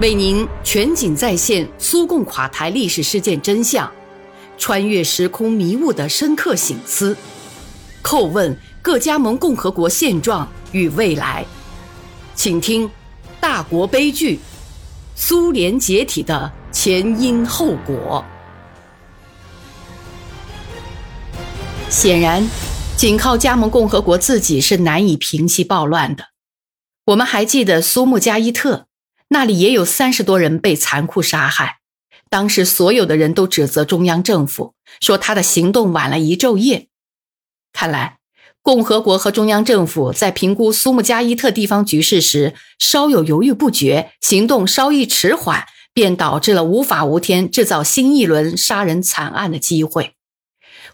为您全景再现苏共垮台历史事件真相，穿越时空迷雾的深刻醒思，叩问各加盟共和国现状与未来，请听大国悲剧——苏联解体的前因后果。显然，仅靠加盟共和国自己是难以平息暴乱的。我们还记得苏木加伊特。那里也有三十多人被残酷杀害，当时所有的人都指责中央政府，说他的行动晚了一昼夜。看来，共和国和中央政府在评估苏木加伊特地方局势时稍有犹豫不决，行动稍一迟缓，便导致了无法无天制造新一轮杀人惨案的机会。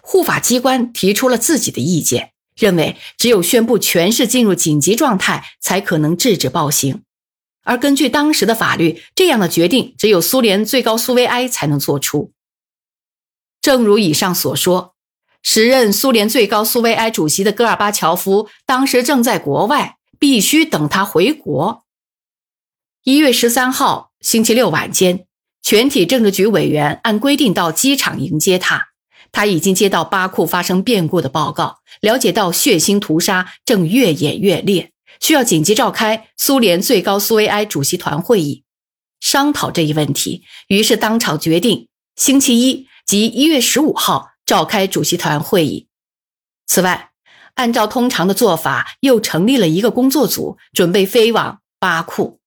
护法机关提出了自己的意见，认为只有宣布全市进入紧急状态，才可能制止暴行。而根据当时的法律，这样的决定只有苏联最高苏维埃才能做出。正如以上所说，时任苏联最高苏维埃主席的戈尔巴乔夫当时正在国外，必须等他回国。一月十三号星期六晚间，全体政治局委员按规定到机场迎接他。他已经接到巴库发生变故的报告，了解到血腥屠杀正越演越烈。需要紧急召开苏联最高苏维埃主席团会议，商讨这一问题。于是当场决定，星期一即一月十五号召开主席团会议。此外，按照通常的做法，又成立了一个工作组，准备飞往巴库。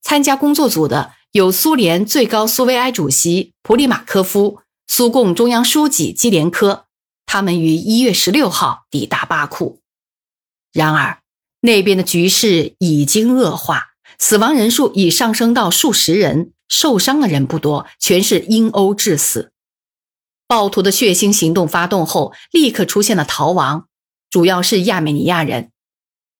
参加工作组的有苏联最高苏维埃主席普里马科夫、苏共中央书记基连科，他们于一月十六号抵达巴库。然而，那边的局势已经恶化，死亡人数已上升到数十人，受伤的人不多，全是因殴致死。暴徒的血腥行动发动后，立刻出现了逃亡，主要是亚美尼亚人。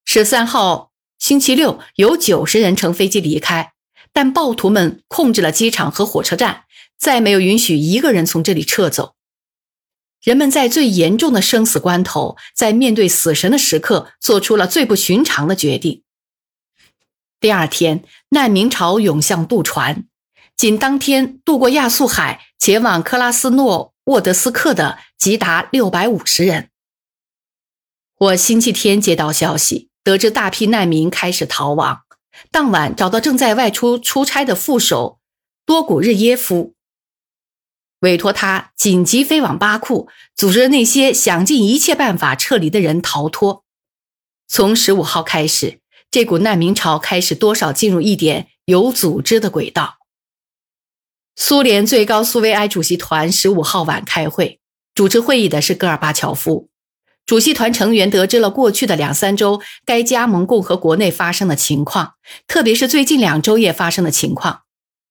十三号星期六，有九十人乘飞机离开，但暴徒们控制了机场和火车站，再没有允许一个人从这里撤走。人们在最严重的生死关头，在面对死神的时刻，做出了最不寻常的决定。第二天，难民潮涌向渡船，仅当天渡过亚速海前往克拉斯诺沃德斯克的，即达六百五十人。我星期天接到消息，得知大批难民开始逃亡。当晚找到正在外出出差的副手多古日耶夫。委托他紧急飞往巴库，组织那些想尽一切办法撤离的人逃脱。从十五号开始，这股难民潮开始多少进入一点有组织的轨道。苏联最高苏维埃主席团十五号晚开会，主持会议的是戈尔巴乔夫。主席团成员得知了过去的两三周该加盟共和国内发生的情况，特别是最近两周夜发生的情况。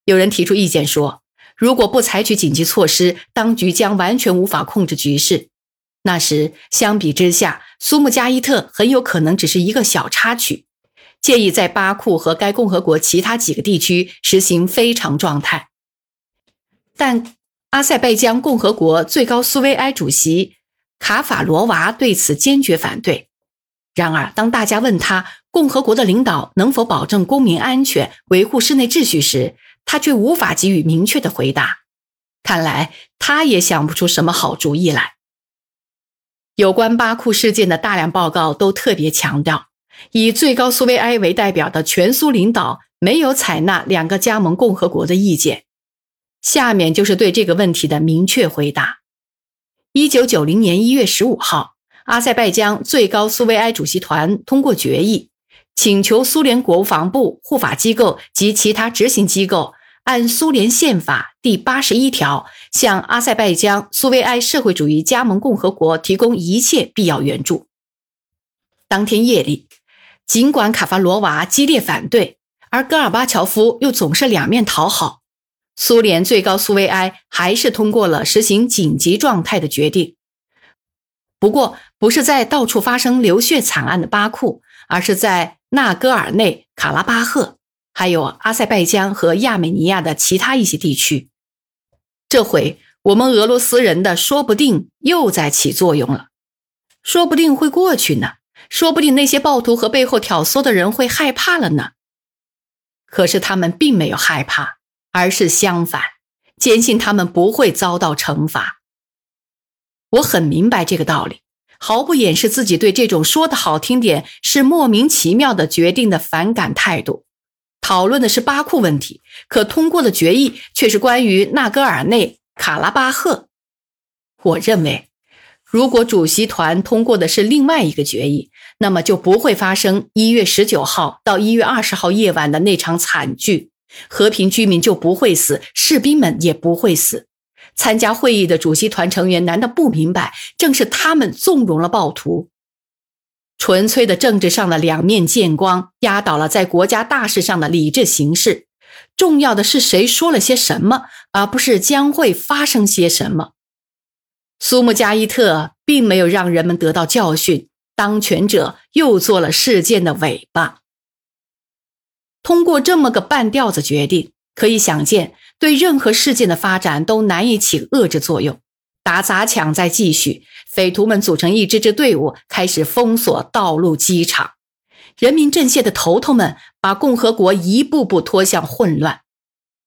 有人提出意见说。如果不采取紧急措施，当局将完全无法控制局势。那时，相比之下，苏木加伊特很有可能只是一个小插曲。建议在巴库和该共和国其他几个地区实行非常状态。但阿塞拜疆共和国最高苏维埃主席卡法罗娃对此坚决反对。然而，当大家问他共和国的领导能否保证公民安全、维护室内秩序时，他却无法给予明确的回答，看来他也想不出什么好主意来。有关巴库事件的大量报告都特别强调，以最高苏维埃为代表的全苏领导没有采纳两个加盟共和国的意见。下面就是对这个问题的明确回答：一九九零年一月十五号，阿塞拜疆最高苏维埃主席团通过决议。请求苏联国防部、护法机构及其他执行机构按苏联宪法第八十一条，向阿塞拜疆苏维埃社会主义加盟共和国提供一切必要援助。当天夜里，尽管卡法罗娃激烈反对，而戈尔巴乔夫又总是两面讨好，苏联最高苏维埃还是通过了实行紧急状态的决定。不过，不是在到处发生流血惨案的巴库，而是在。纳戈尔内卡拉巴赫，还有阿塞拜疆和亚美尼亚的其他一些地区，这回我们俄罗斯人的说不定又在起作用了，说不定会过去呢，说不定那些暴徒和背后挑唆的人会害怕了呢。可是他们并没有害怕，而是相反，坚信他们不会遭到惩罚。我很明白这个道理，毫不掩饰自己对这种说的好听点是莫名其妙的决定的反感态度。讨论的是巴库问题，可通过的决议却是关于纳戈尔内卡拉巴赫。我认为，如果主席团通过的是另外一个决议，那么就不会发生一月十九号到一月二十号夜晚的那场惨剧，和平居民就不会死，士兵们也不会死。参加会议的主席团成员难道不明白，正是他们纵容了暴徒？纯粹的政治上的两面见光，压倒了在国家大事上的理智行事。重要的是谁说了些什么，而不是将会发生些什么。苏木加伊特并没有让人们得到教训，当权者又做了事件的尾巴。通过这么个半吊子决定，可以想见。对任何事件的发展都难以起遏制作用。打砸抢在继续，匪徒们组成一支支队伍，开始封锁道路、机场。人民阵线的头头们把共和国一步步拖向混乱。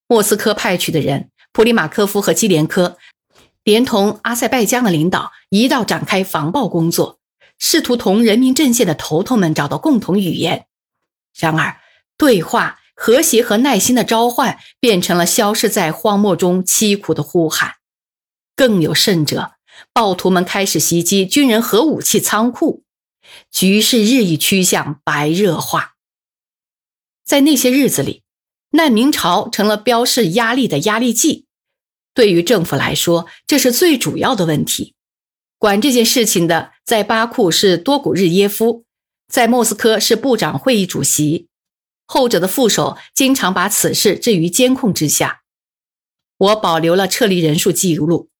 莫斯科派去的人普里马科夫和基连科，连同阿塞拜疆的领导一道展开防暴工作，试图同人民阵线的头头们找到共同语言。然而，对话。和谐和耐心的召唤变成了消失在荒漠中凄苦的呼喊。更有甚者，暴徒们开始袭击军人核武器仓库，局势日益趋向白热化。在那些日子里，难民潮成了标示压力的压力计。对于政府来说，这是最主要的问题。管这件事情的，在巴库是多古日耶夫，在莫斯科是部长会议主席。后者的副手经常把此事置于监控之下。我保留了撤离人数记录。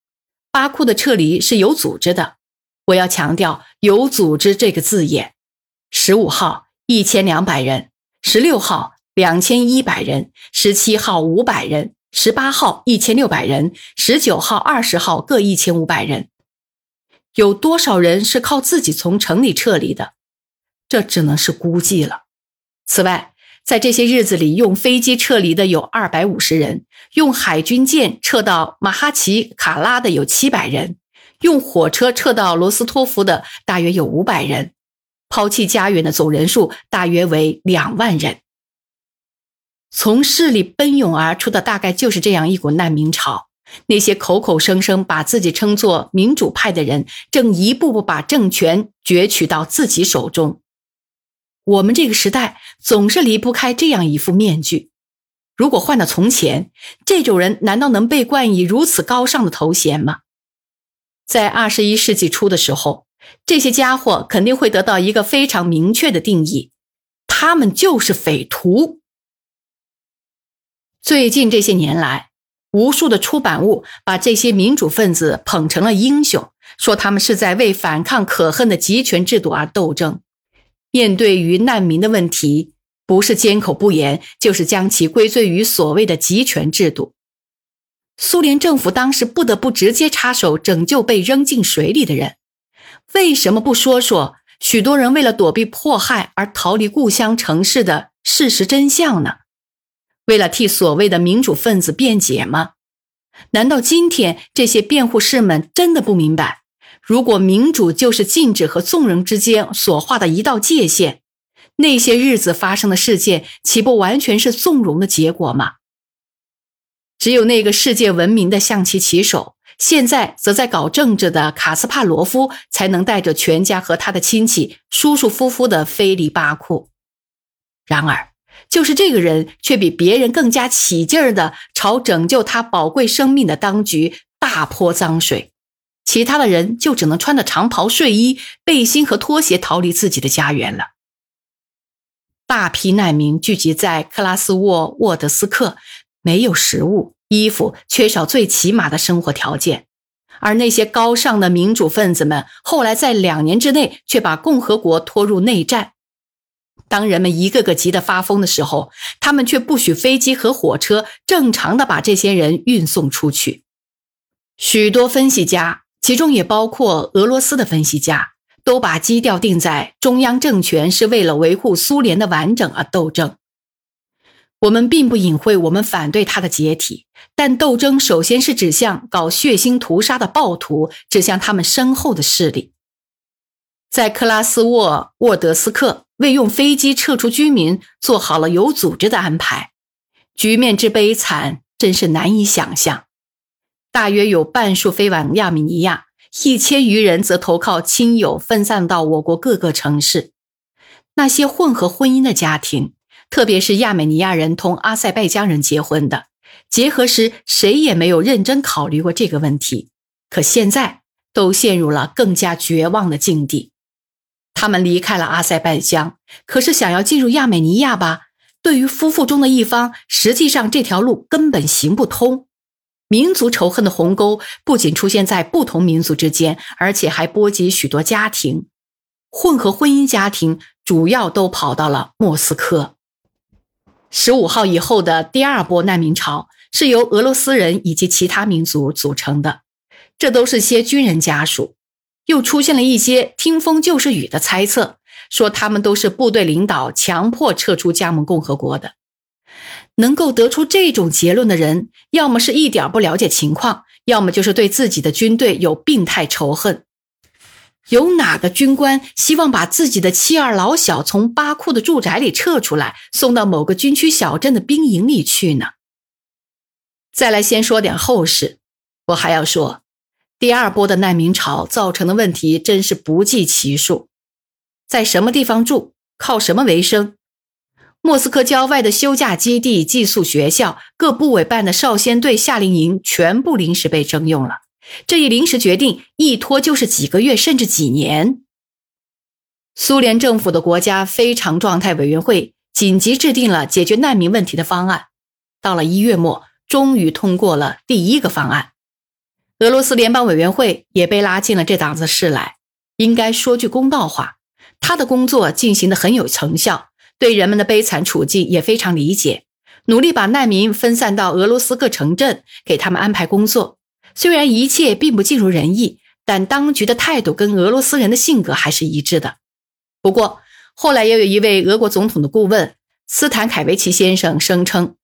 巴库的撤离是有组织的，我要强调“有组织”这个字眼。十五号一千两百人，十六号两千一百人，十七号五百人，十八号一千六百人，十九号、二十号各一千五百人。有多少人是靠自己从城里撤离的？这只能是估计了。此外，在这些日子里，用飞机撤离的有二百五十人，用海军舰撤到马哈奇卡拉的有七百人，用火车撤到罗斯托夫的大约有五百人，抛弃家园的总人数大约为两万人。从市里奔涌而出的大概就是这样一股难民潮。那些口口声声把自己称作民主派的人，正一步步把政权攫取到自己手中。我们这个时代总是离不开这样一副面具。如果换到从前，这种人难道能被冠以如此高尚的头衔吗？在二十一世纪初的时候，这些家伙肯定会得到一个非常明确的定义：他们就是匪徒。最近这些年来，无数的出版物把这些民主分子捧成了英雄，说他们是在为反抗可恨的集权制度而斗争。面对于难民的问题，不是缄口不言，就是将其归罪于所谓的集权制度。苏联政府当时不得不直接插手拯救被扔进水里的人，为什么不说说许多人为了躲避迫害而逃离故乡城市的事实真相呢？为了替所谓的民主分子辩解吗？难道今天这些辩护士们真的不明白？如果民主就是禁止和纵容之间所画的一道界限，那些日子发生的事件岂不完全是纵容的结果吗？只有那个世界闻名的象棋棋手，现在则在搞政治的卡斯帕罗夫，才能带着全家和他的亲戚舒舒服服的飞离巴库。然而，就是这个人，却比别人更加起劲儿的朝拯救他宝贵生命的当局大泼脏水。其他的人就只能穿着长袍、睡衣、背心和拖鞋逃离自己的家园了。大批难民聚集在克拉斯沃沃德斯克，没有食物、衣服，缺少最起码的生活条件。而那些高尚的民主分子们，后来在两年之内却把共和国拖入内战。当人们一个个急得发疯的时候，他们却不许飞机和火车正常的把这些人运送出去。许多分析家。其中也包括俄罗斯的分析家，都把基调定在中央政权是为了维护苏联的完整而斗争。我们并不隐晦，我们反对他的解体，但斗争首先是指向搞血腥屠杀的暴徒，指向他们身后的势力。在克拉斯沃沃德斯克，为用飞机撤出居民做好了有组织的安排，局面之悲惨，真是难以想象。大约有半数飞往亚美尼亚，一千余人则投靠亲友，分散到我国各个城市。那些混合婚姻的家庭。特别是亚美尼亚人同阿塞拜疆人结婚的结合时，谁也没有认真考虑过这个问题。可现在都陷入了更加绝望的境地。他们离开了阿塞拜疆，可是想要进入亚美尼亚吧？对于夫妇中的一方，实际上这条路根本行不通。民族仇恨的鸿沟不仅出现在不同民族之间，而且还波及许多家庭。混合婚姻家庭主要都跑到了莫斯科。十五号以后的第二波难民潮是由俄罗斯人以及其他民族组成的，这都是些军人家属。又出现了一些听风就是雨的猜测，说他们都是部队领导强迫撤出加盟共和国的。能够得出这种结论的人，要么是一点不了解情况，要么就是对自己的军队有病态仇恨。有哪个军官希望把自己的妻儿老小从巴库的住宅里撤出来，送到某个军区小镇的兵营里去呢？再来，先说点后事。我还要说，第二波的难民潮造成的问题真是不计其数。在什么地方住，靠什么为生？莫斯科郊外的休假基地、寄宿学校、各部委办的少先队夏令营，全部临时被征用了。这一临时决定一拖就是几个月，甚至几年。苏联政府的国家非常状态委员会紧急制定了解决难民问题的方案，到了一月末，终于通过了第一个方案。俄罗斯联邦委员会也被拉进了这档子事来。应该说句公道话，他的工作进行的很有成效，对人们的悲惨处境也非常理解，努力把难民分散到俄罗斯各城镇，给他们安排工作。虽然一切并不尽如人意，但当局的态度跟俄罗斯人的性格还是一致的。不过，后来也有一位俄国总统的顾问斯坦凯维奇先生声称，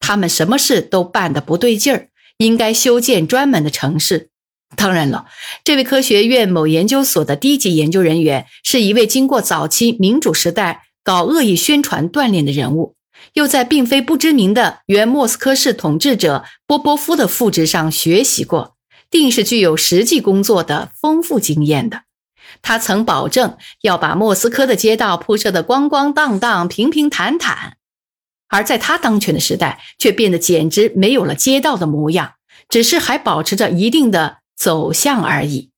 他们什么事都办得不对劲儿，应该修建专门的城市。当然了，这位科学院某研究所的低级研究人员是一位经过早期民主时代搞恶意宣传锻炼的人物。又在并非不知名的原莫斯科市统治者波波夫的副职上学习过，定是具有实际工作的丰富经验的。他曾保证要把莫斯科的街道铺设得光光荡荡、平平坦坦，而在他当权的时代，却变得简直没有了街道的模样，只是还保持着一定的走向而已。